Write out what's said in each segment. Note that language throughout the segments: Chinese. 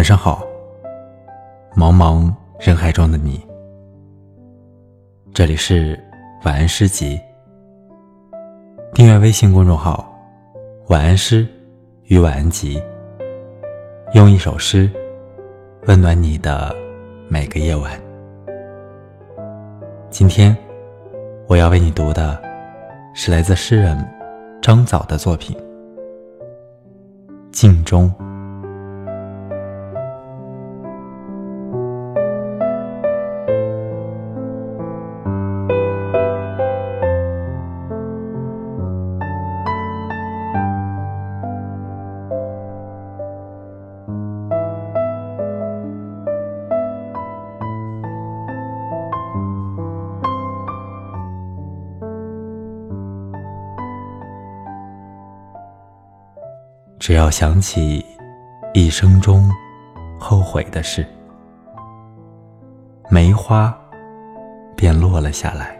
晚上好，茫茫人海中的你。这里是晚安诗集。订阅微信公众号“晚安诗与晚安集”，用一首诗温暖你的每个夜晚。今天我要为你读的是来自诗人张枣的作品《镜中》。只要想起一生中后悔的事，梅花便落了下来。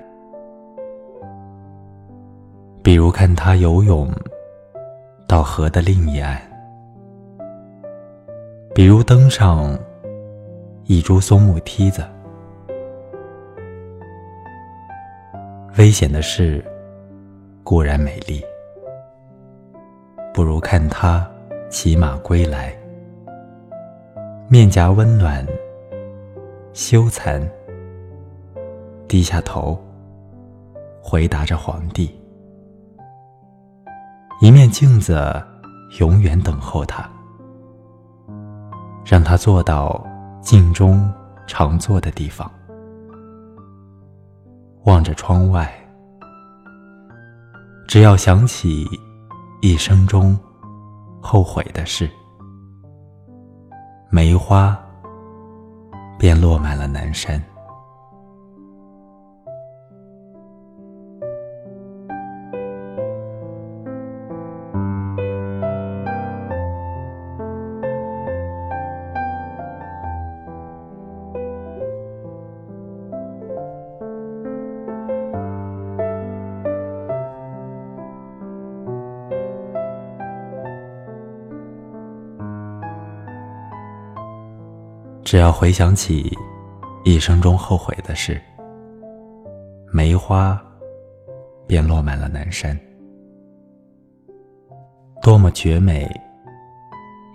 比如看他游泳到河的另一岸，比如登上一株松木梯子。危险的事固然美丽。不如看他骑马归来，面颊温暖，羞惭，低下头，回答着皇帝。一面镜子永远等候他，让他坐到镜中常坐的地方，望着窗外，只要想起。一生中后悔的事，梅花便落满了南山。只要回想起一生中后悔的事，梅花便落满了南山。多么绝美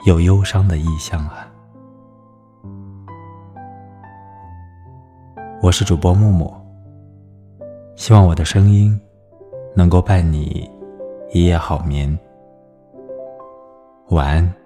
又忧伤的意象啊！我是主播木木，希望我的声音能够伴你一夜好眠。晚安。